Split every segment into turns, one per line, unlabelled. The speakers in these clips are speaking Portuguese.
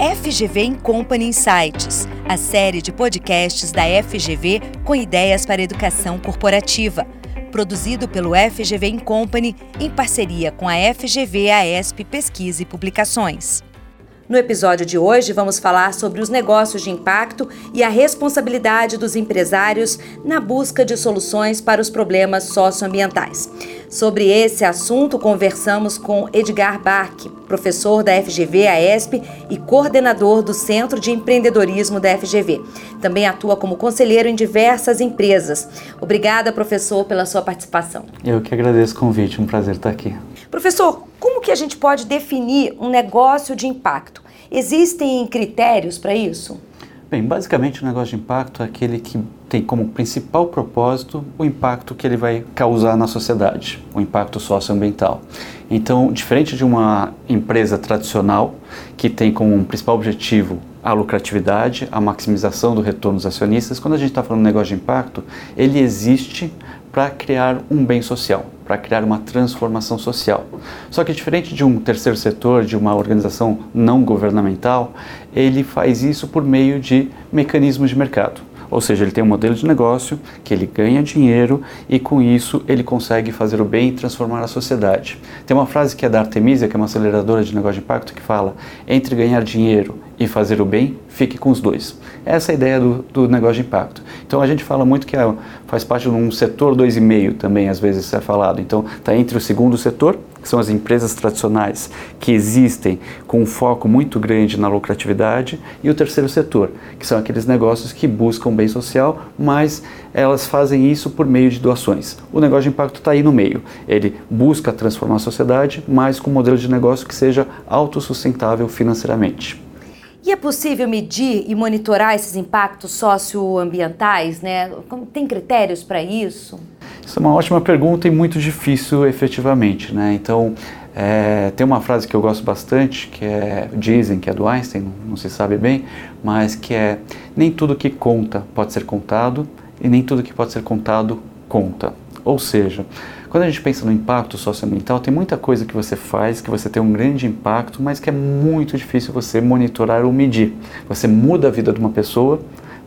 FGV Company Insights, a série de podcasts da FGV com ideias para educação corporativa. Produzido pelo FGV Company em parceria com a FGV AESP Pesquisa e Publicações. No episódio de hoje, vamos falar sobre os negócios de impacto e a responsabilidade dos empresários na busca de soluções para os problemas socioambientais. Sobre esse assunto, conversamos com Edgar Bach, professor da FGV AESP e coordenador do Centro de Empreendedorismo da FGV. Também atua como conselheiro em diversas empresas. Obrigada, professor, pela sua participação.
Eu que agradeço o convite, um prazer estar aqui.
Professor, como que a gente pode definir um negócio de impacto? Existem critérios para isso?
Bem, basicamente o negócio de impacto é aquele que tem como principal propósito o impacto que ele vai causar na sociedade, o impacto socioambiental. Então, diferente de uma empresa tradicional que tem como principal objetivo a lucratividade, a maximização do retorno dos acionistas, quando a gente está falando de negócio de impacto, ele existe para criar um bem social, para criar uma transformação social. Só que diferente de um terceiro setor, de uma organização não governamental, ele faz isso por meio de mecanismos de mercado. Ou seja, ele tem um modelo de negócio que ele ganha dinheiro e com isso ele consegue fazer o bem e transformar a sociedade. Tem uma frase que é da Artemisia, que é uma aceleradora de negócio de impacto, que fala: entre ganhar dinheiro e fazer o bem, fique com os dois. Essa é a ideia do, do negócio de impacto. Então a gente fala muito que é, faz parte de um setor 2,5 também, às vezes é falado. Então está entre o segundo setor, que são as empresas tradicionais que existem com um foco muito grande na lucratividade, e o terceiro setor, que são aqueles negócios que buscam bem social, mas elas fazem isso por meio de doações. O negócio de impacto está aí no meio. Ele busca transformar a sociedade, mas com um modelo de negócio que seja autossustentável financeiramente.
É possível medir e monitorar esses impactos socioambientais, né? Tem critérios para isso?
Isso é uma ótima pergunta e muito difícil efetivamente, né? Então, é, tem uma frase que eu gosto bastante, que é, dizem que é do Einstein, não se sabe bem, mas que é, nem tudo que conta pode ser contado e nem tudo que pode ser contado conta. Ou seja, quando a gente pensa no impacto socioambiental, tem muita coisa que você faz, que você tem um grande impacto, mas que é muito difícil você monitorar ou medir. Você muda a vida de uma pessoa,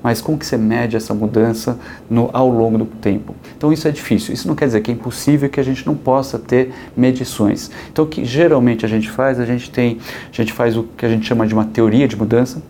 mas como que você mede essa mudança no, ao longo do tempo? Então isso é difícil. Isso não quer dizer que é impossível que a gente não possa ter medições. Então o que geralmente a gente faz, a gente tem, a gente faz o que a gente chama de uma teoria de mudança,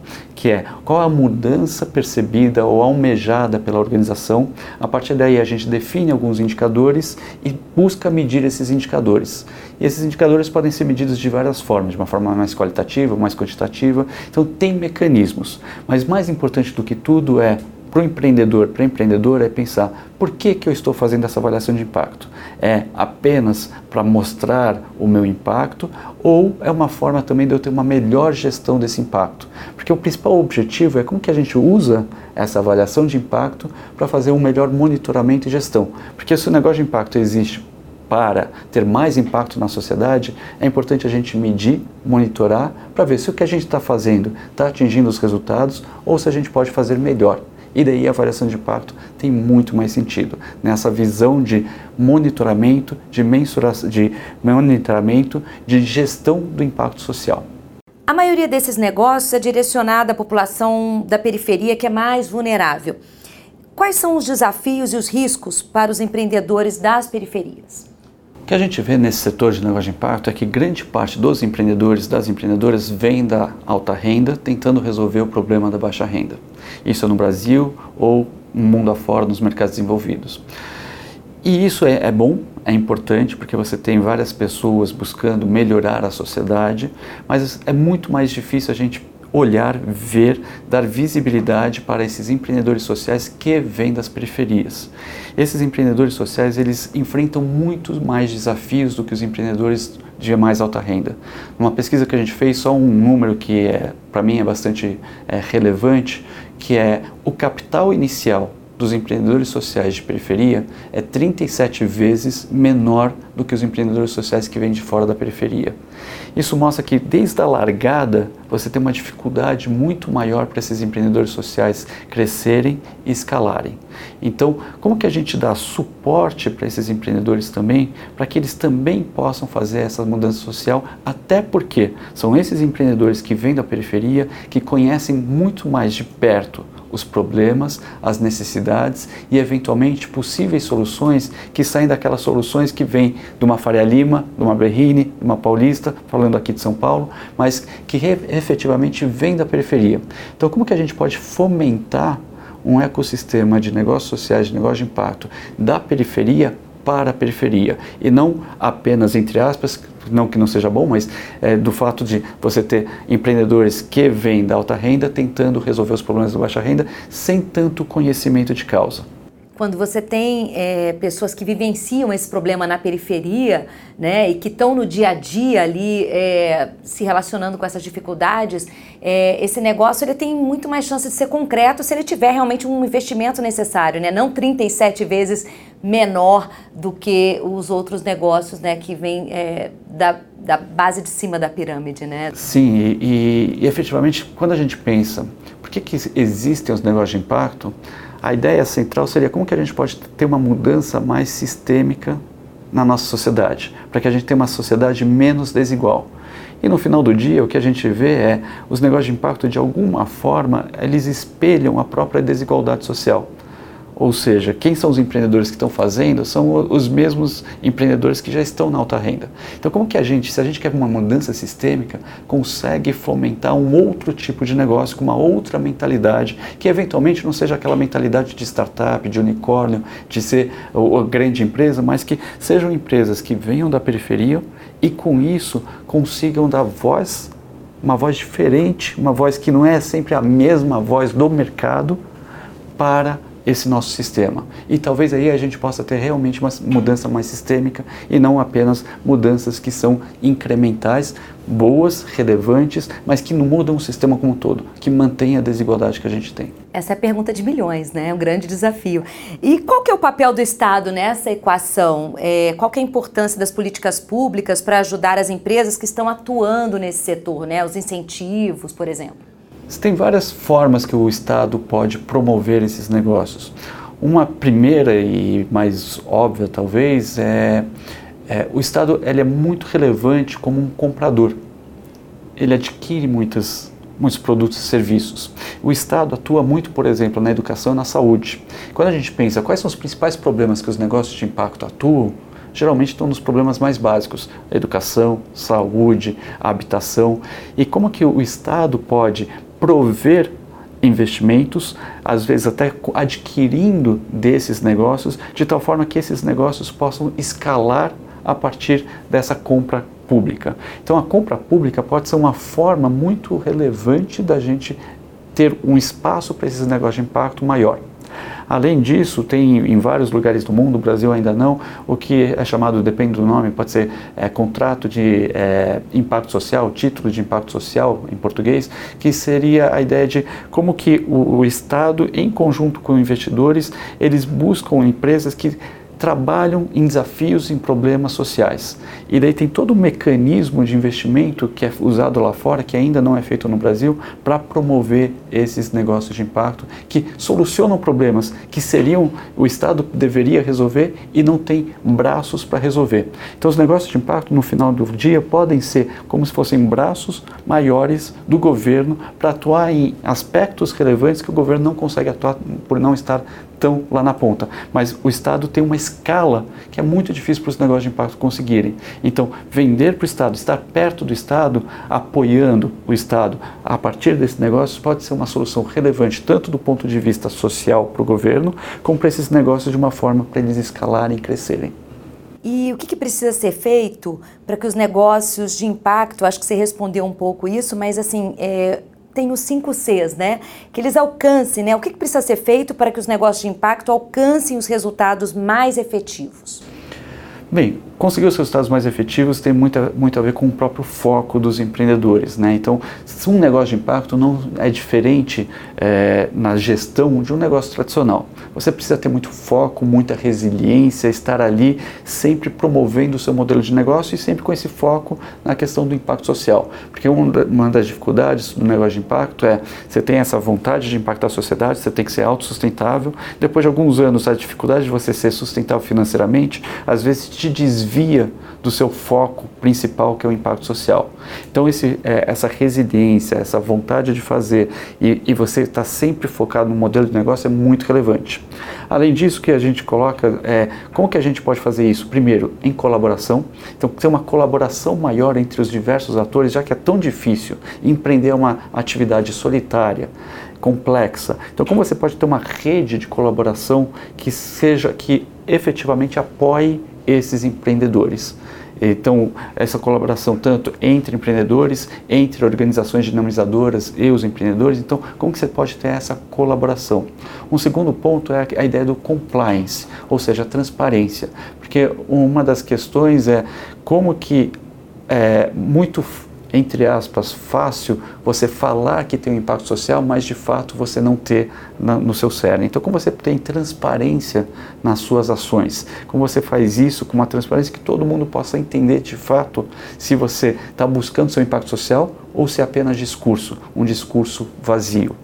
que é qual a mudança percebida ou almejada pela organização. A partir daí a gente define alguns indicadores e busca medir esses indicadores. E esses indicadores podem ser medidos de várias formas, de uma forma mais qualitativa, mais quantitativa. Então tem mecanismos. Mas mais importante do que tudo é para o empreendedor, para a empreendedora, é pensar por que, que eu estou fazendo essa avaliação de impacto? É apenas para mostrar o meu impacto ou é uma forma também de eu ter uma melhor gestão desse impacto? Porque o principal objetivo é como que a gente usa essa avaliação de impacto para fazer um melhor monitoramento e gestão. Porque se o negócio de impacto existe para ter mais impacto na sociedade, é importante a gente medir, monitorar, para ver se o que a gente está fazendo está atingindo os resultados ou se a gente pode fazer melhor. E daí a avaliação de impacto tem muito mais sentido nessa visão de monitoramento, de mensuração, de monitoramento, de gestão do impacto social.
A maioria desses negócios é direcionada à população da periferia que é mais vulnerável. Quais são os desafios e os riscos para os empreendedores das periferias?
Que a gente vê nesse setor de negócio de impacto é que grande parte dos empreendedores, das empreendedoras, vem da alta renda tentando resolver o problema da baixa renda. Isso é no Brasil ou no mundo afora, nos mercados desenvolvidos. E isso é, é bom, é importante, porque você tem várias pessoas buscando melhorar a sociedade, mas é muito mais difícil a gente olhar, ver, dar visibilidade para esses empreendedores sociais que vêm das periferias. Esses empreendedores sociais, eles enfrentam muitos mais desafios do que os empreendedores de mais alta renda. Uma pesquisa que a gente fez, só um número que é, para mim é bastante é, relevante, que é o capital inicial dos empreendedores sociais de periferia é 37 vezes menor do que os empreendedores sociais que vêm de fora da periferia. Isso mostra que desde a largada você tem uma dificuldade muito maior para esses empreendedores sociais crescerem e escalarem. Então, como que a gente dá suporte para esses empreendedores também, para que eles também possam fazer essa mudança social, até porque são esses empreendedores que vêm da periferia que conhecem muito mais de perto os problemas, as necessidades e, eventualmente, possíveis soluções que saem daquelas soluções que vêm de uma Faria Lima, de uma Berrine, de uma Paulista, falando aqui de São Paulo, mas que efetivamente vêm da periferia. Então, como que a gente pode fomentar um ecossistema de negócios sociais, de negócio de impacto da periferia para a periferia. E não apenas, entre aspas, não que não seja bom, mas é, do fato de você ter empreendedores que vêm da alta renda tentando resolver os problemas da baixa renda sem tanto conhecimento de causa
quando você tem é, pessoas que vivenciam esse problema na periferia, né, e que estão no dia a dia ali é, se relacionando com essas dificuldades, é, esse negócio ele tem muito mais chance de ser concreto se ele tiver realmente um investimento necessário, né, não 37 vezes menor do que os outros negócios, né, que vêm é, da, da base de cima da pirâmide, né?
Sim, e, e, e efetivamente quando a gente pensa, por que, que existem os negócios de impacto? A ideia central seria como que a gente pode ter uma mudança mais sistêmica na nossa sociedade, para que a gente tenha uma sociedade menos desigual. E no final do dia, o que a gente vê é os negócios de impacto, de alguma forma, eles espelham a própria desigualdade social. Ou seja, quem são os empreendedores que estão fazendo são os mesmos empreendedores que já estão na alta renda. Então, como que a gente, se a gente quer uma mudança sistêmica, consegue fomentar um outro tipo de negócio com uma outra mentalidade, que eventualmente não seja aquela mentalidade de startup, de unicórnio, de ser a grande empresa, mas que sejam empresas que venham da periferia e com isso consigam dar voz, uma voz diferente, uma voz que não é sempre a mesma voz do mercado para esse nosso sistema. E talvez aí a gente possa ter realmente uma mudança mais sistêmica e não apenas mudanças que são incrementais, boas, relevantes, mas que não mudam o sistema como um todo, que mantém a desigualdade que a gente tem.
Essa é a pergunta de milhões, né? Um grande desafio. E qual que é o papel do Estado nessa equação? É, qual que é a importância das políticas públicas para ajudar as empresas que estão atuando nesse setor, né? Os incentivos, por exemplo?
Tem várias formas que o Estado pode promover esses negócios. Uma primeira e mais óbvia, talvez, é, é o Estado ele é muito relevante como um comprador. Ele adquire muitas, muitos produtos e serviços. O Estado atua muito, por exemplo, na educação e na saúde. Quando a gente pensa quais são os principais problemas que os negócios de impacto atuam, geralmente estão nos problemas mais básicos, educação, saúde, habitação, e como que o Estado pode prover investimentos, às vezes até adquirindo desses negócios, de tal forma que esses negócios possam escalar a partir dessa compra pública. Então, a compra pública pode ser uma forma muito relevante da gente ter um espaço para esses negócios de impacto maior. Além disso, tem em vários lugares do mundo, o Brasil ainda não, o que é chamado, depende do nome, pode ser é, contrato de é, impacto social, título de impacto social em português, que seria a ideia de como que o, o Estado, em conjunto com investidores, eles buscam empresas que trabalham em desafios, em problemas sociais. E daí tem todo o mecanismo de investimento que é usado lá fora, que ainda não é feito no Brasil, para promover esses negócios de impacto que solucionam problemas que seriam o Estado deveria resolver e não tem braços para resolver. Então os negócios de impacto no final do dia podem ser como se fossem braços maiores do governo para atuar em aspectos relevantes que o governo não consegue atuar por não estar estão lá na ponta. Mas o Estado tem uma escala que é muito difícil para os negócios de impacto conseguirem. Então, vender para o Estado, estar perto do Estado, apoiando o Estado a partir desse negócio, pode ser uma solução relevante, tanto do ponto de vista social para o governo, como para esses negócios de uma forma para eles escalarem e crescerem.
E o que, que, precisa ser feito para que os negócios de impacto, acho que você respondeu um pouco isso, mas assim, é, tem os cinco Cs, né? Que eles alcancem, né? O que, que precisa ser feito para que os negócios de impacto alcancem os resultados mais efetivos?
Bem, conseguir os resultados mais efetivos tem muito a, muito a ver com o próprio foco dos empreendedores. Né? Então, um negócio de impacto não é diferente é, na gestão de um negócio tradicional. Você precisa ter muito foco, muita resiliência, estar ali sempre promovendo o seu modelo de negócio e sempre com esse foco na questão do impacto social. Porque uma das dificuldades do negócio de impacto é você tem essa vontade de impactar a sociedade, você tem que ser autossustentável. Depois de alguns anos, a dificuldade de você ser sustentável financeiramente às vezes te desvia do seu foco principal, que é o impacto social. Então, esse, é, essa resiliência, essa vontade de fazer e, e você está sempre focado no modelo de negócio é muito relevante. Além disso, que a gente coloca é como que a gente pode fazer isso? Primeiro, em colaboração. Então, ter uma colaboração maior entre os diversos atores, já que é tão difícil empreender uma atividade solitária complexa. Então, como você pode ter uma rede de colaboração que seja que efetivamente apoie esses empreendedores? Então, essa colaboração tanto entre empreendedores, entre organizações dinamizadoras e os empreendedores. Então, como que você pode ter essa colaboração? Um segundo ponto é a ideia do compliance, ou seja, a transparência. Porque uma das questões é como que é muito entre aspas, fácil você falar que tem um impacto social, mas de fato você não ter na, no seu cérebro. Então, como você tem transparência nas suas ações? Como você faz isso com uma transparência que todo mundo possa entender de fato se você está buscando seu impacto social ou se é apenas discurso, um discurso vazio.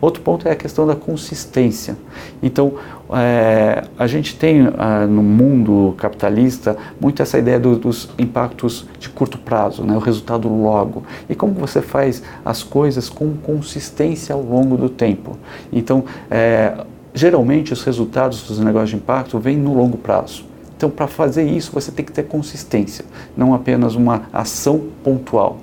Outro ponto é a questão da consistência. Então, é, a gente tem é, no mundo capitalista muito essa ideia do, dos impactos de curto prazo, né, o resultado logo. E como você faz as coisas com consistência ao longo do tempo. Então, é, geralmente os resultados dos negócios de impacto vêm no longo prazo. Então, para fazer isso, você tem que ter consistência, não apenas uma ação pontual.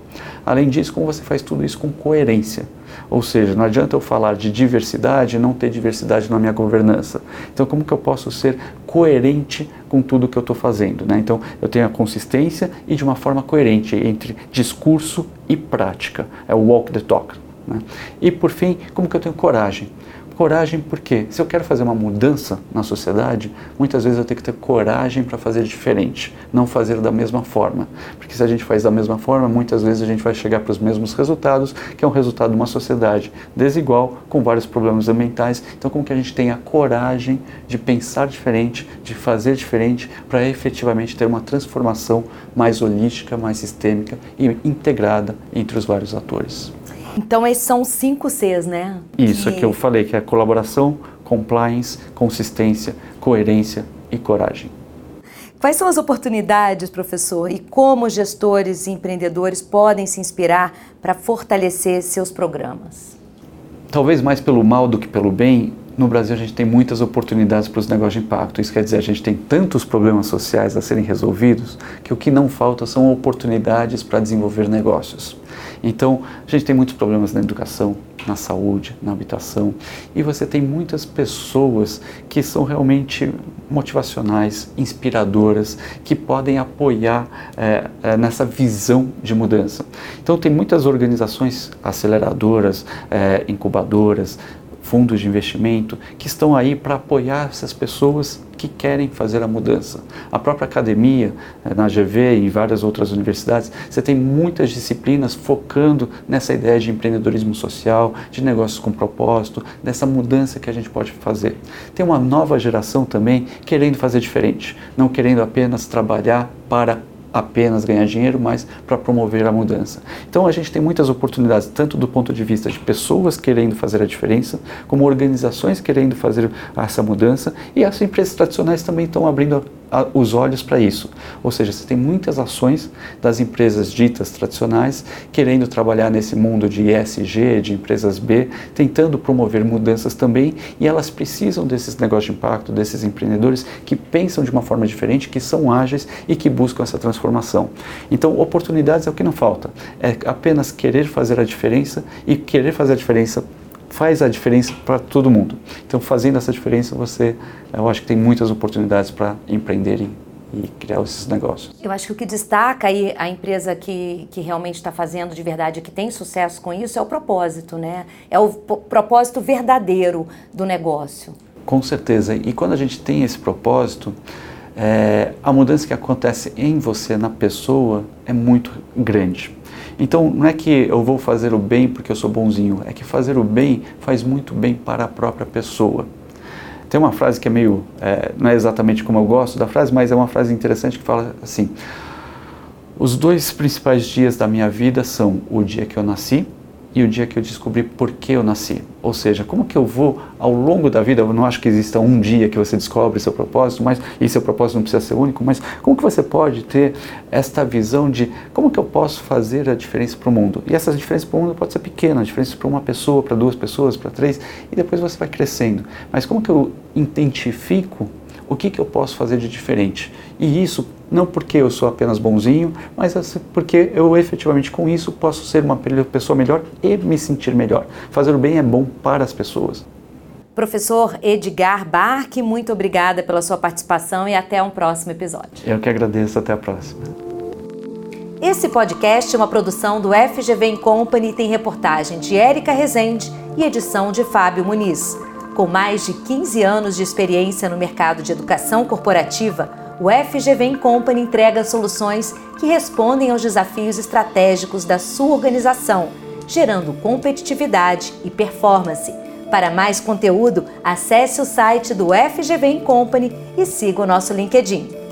Além disso, como você faz tudo isso com coerência? Ou seja, não adianta eu falar de diversidade e não ter diversidade na minha governança. Então, como que eu posso ser coerente com tudo que eu estou fazendo? Né? Então, eu tenho a consistência e de uma forma coerente entre discurso e prática. É o walk the talk. Né? E por fim, como que eu tenho coragem? Coragem porque se eu quero fazer uma mudança na sociedade, muitas vezes eu tenho que ter coragem para fazer diferente, não fazer da mesma forma. Porque se a gente faz da mesma forma, muitas vezes a gente vai chegar para os mesmos resultados, que é um resultado de uma sociedade desigual, com vários problemas ambientais. Então, como que a gente tem a coragem de pensar diferente, de fazer diferente, para efetivamente ter uma transformação mais holística, mais sistêmica e integrada entre os vários atores.
Então, esses são os cinco Cs, né?
Isso que... que eu falei, que é colaboração, compliance, consistência, coerência e coragem.
Quais são as oportunidades, professor, e como gestores e empreendedores podem se inspirar para fortalecer seus programas?
Talvez mais pelo mal do que pelo bem, no Brasil a gente tem muitas oportunidades para os negócios de impacto. Isso quer dizer, a gente tem tantos problemas sociais a serem resolvidos que o que não falta são oportunidades para desenvolver negócios. Então, a gente tem muitos problemas na educação, na saúde, na habitação, e você tem muitas pessoas que são realmente motivacionais, inspiradoras, que podem apoiar é, é, nessa visão de mudança. Então, tem muitas organizações aceleradoras, é, incubadoras, fundos de investimento que estão aí para apoiar essas pessoas que querem fazer a mudança. A própria academia, eh, na GV e várias outras universidades, você tem muitas disciplinas focando nessa ideia de empreendedorismo social, de negócios com propósito, dessa mudança que a gente pode fazer. Tem uma nova geração também querendo fazer diferente, não querendo apenas trabalhar para apenas ganhar dinheiro, mas para promover a mudança. Então a gente tem muitas oportunidades, tanto do ponto de vista de pessoas querendo fazer a diferença, como organizações querendo fazer essa mudança, e as empresas tradicionais também estão abrindo os olhos para isso. Ou seja, você tem muitas ações das empresas ditas tradicionais querendo trabalhar nesse mundo de ESG, de empresas B, tentando promover mudanças também, e elas precisam desses negócios de impacto, desses empreendedores que pensam de uma forma diferente, que são ágeis e que buscam essa transformação. Então, oportunidades é o que não falta. É apenas querer fazer a diferença e querer fazer a diferença faz a diferença para todo mundo. Então, fazendo essa diferença, você, eu acho que tem muitas oportunidades para empreender e, e, criar esses negócios.
Eu acho que o que destaca aí a empresa que, que realmente está fazendo de verdade, que tem sucesso com isso, é o propósito, né? É o propósito verdadeiro do negócio.
Com certeza. E quando a gente tem esse propósito, é, a mudança que acontece em você, na pessoa, é muito grande. Então, não é que eu vou fazer o bem porque eu sou bonzinho, é que fazer o bem faz muito bem para a própria pessoa. tem uma frase que é meio, é, não é exatamente como eu gosto da frase, mas é uma frase interessante que fala assim: os dois principais dias da minha vida são o dia que eu nasci e o dia que eu descobri por que eu nasci. Ou seja, como que eu vou ao longo da vida, eu não acho que exista um dia que você descobre seu propósito, mas e seu propósito não precisa ser único, mas como que você pode ter esta visão de como que eu posso fazer a diferença para o mundo? E essa diferença para o mundo pode ser pequena, diferença para uma pessoa, para duas pessoas, para três, e depois você vai crescendo. Mas como que eu identifico o que, que eu posso fazer de diferente? E isso não porque eu sou apenas bonzinho, mas assim, porque eu efetivamente com isso posso ser uma pessoa melhor e me sentir melhor. Fazer o bem é bom para as pessoas.
Professor Edgar Barque, muito obrigada pela sua participação e até um próximo episódio.
Eu que agradeço, até a próxima.
Esse podcast é uma produção do FGV Company e tem reportagem de Érica Rezende e edição de Fábio Muniz. Com mais de 15 anos de experiência no mercado de educação corporativa, o FGV Company entrega soluções que respondem aos desafios estratégicos da sua organização, gerando competitividade e performance. Para mais conteúdo, acesse o site do FGV Company e siga o nosso LinkedIn.